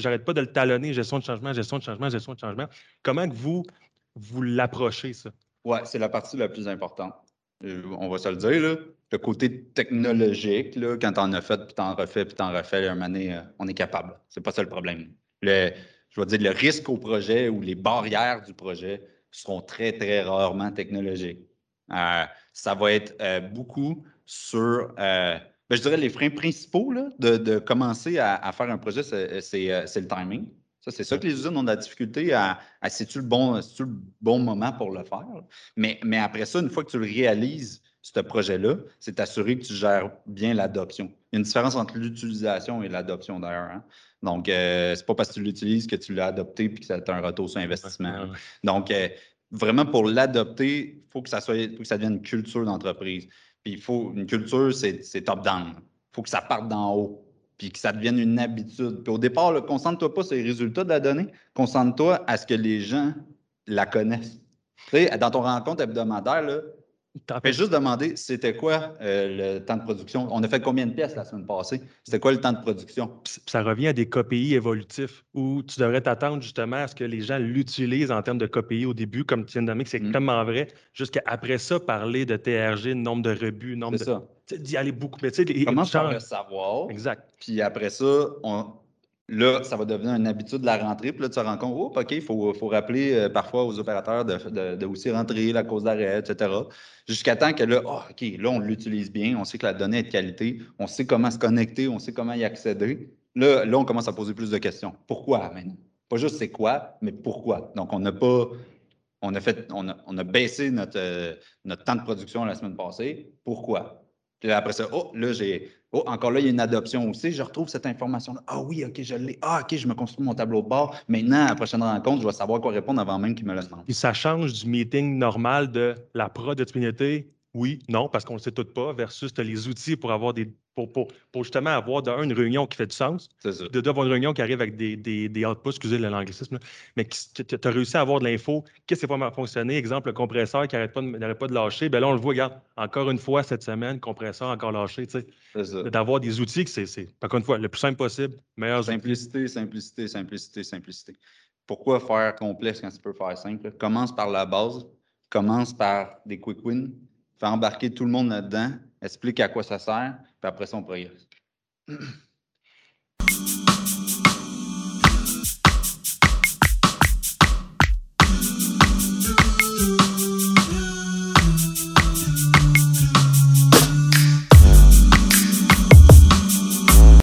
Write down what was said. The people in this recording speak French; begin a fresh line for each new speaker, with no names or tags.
j'arrête pas de le talonner, gestion de changement, gestion de changement, gestion de changement. Comment que vous, vous l'approchez, ça?
Oui, c'est la partie la plus importante. Euh, on va se le dire, là. le côté technologique, là, quand tu en as fait, puis tu en refais, puis tu en refais, un moment euh, on est capable. C'est pas ça le problème. Le, je vais dire, le risque au projet ou les barrières du projet seront très, très rarement technologiques. Euh, ça va être beaucoup sur, ben, je dirais, les freins principaux là, de, commencer à, faire un projet, c'est le timing. Ça, c'est ça que les usines ont de la difficulté à, à c'est-tu le, bon, le bon moment pour le faire. Mais, mais après ça, une fois que tu le réalises, ce projet-là, c'est t'assurer que tu gères bien l'adoption. Il y a une différence entre l'utilisation et l'adoption d'ailleurs. Hein. Donc, euh, c'est pas parce que tu l'utilises que tu l'as adopté et que ça a un retour sur investissement. Donc, euh, vraiment, pour l'adopter, il faut que ça soit, faut que ça devienne une culture d'entreprise. Puis il faut une culture, c'est top-down. Il faut que ça parte d'en haut puis que ça devienne une habitude. Puis au départ, concentre-toi pas sur les résultats de la donnée, concentre-toi à ce que les gens la connaissent. Tu sais, dans ton rencontre hebdomadaire, là, Fais juste demander, c'était quoi euh, le temps de production? On a fait combien de pièces la semaine passée? C'était quoi le temps de production?
Ça revient à des KPI évolutifs où tu devrais t'attendre justement à ce que les gens l'utilisent en termes de KPI au début, comme tu viens de dire, c'est mmh. tellement vrai, jusqu'à après ça, parler de TRG, nombre de rebuts, nombre de. ça. D'y aller beaucoup. Mais tu
sais, Commence par le savoir.
Exact.
Puis après ça, on, Là, ça va devenir une habitude de la rentrée. Puis là, tu te rends compte, oh, OK, il faut, rappeler euh, parfois aux opérateurs de, aussi rentrer la cause d'arrêt, etc. Jusqu'à temps que là, oh, OK, là, on l'utilise bien, on sait que la donnée est de qualité, on sait comment se connecter, on sait comment y accéder. Là, là on commence à poser plus de questions. Pourquoi maintenant? Pas juste c'est quoi, mais pourquoi? Donc, on n'a pas. On a, fait, on a, baissé notre, euh, notre temps de production la semaine passée. Pourquoi? Puis après ça, oh, là, j'ai Oh, encore là, il y a une adoption aussi. Je retrouve cette information-là. Ah oui, OK, je l'ai. Ah, OK, je me construis mon tableau de bord. Maintenant, à la prochaine rencontre, je vais savoir quoi répondre avant même qu'il me le demande.
Et ça change du meeting normal de la pro de oui, non, parce qu'on ne le sait tout pas, versus tu as les outils pour avoir des. Pour, pour, justement avoir d'un une réunion qui fait du sens, de d'avoir une réunion qui arrive avec des, des, des outputs, excusez l'anglicisme, mais tu as réussi à avoir de l'info, qu'est-ce qui va fonctionner, exemple, le compresseur qui n'arrête pas, de, pas de lâcher, bien là, on le voit, regarde, encore une fois cette semaine, compresseur encore lâché, tu sais. D'avoir des outils, c'est, encore une fois, le plus simple possible, meilleur.
Simplicité, simplicité, simplicité, simplicité. Pourquoi faire complexe quand tu peux faire simple? Commence par la base, commence par des quick wins, Fais embarquer tout le monde là-dedans, explique à quoi ça sert, puis après ça, on progresse.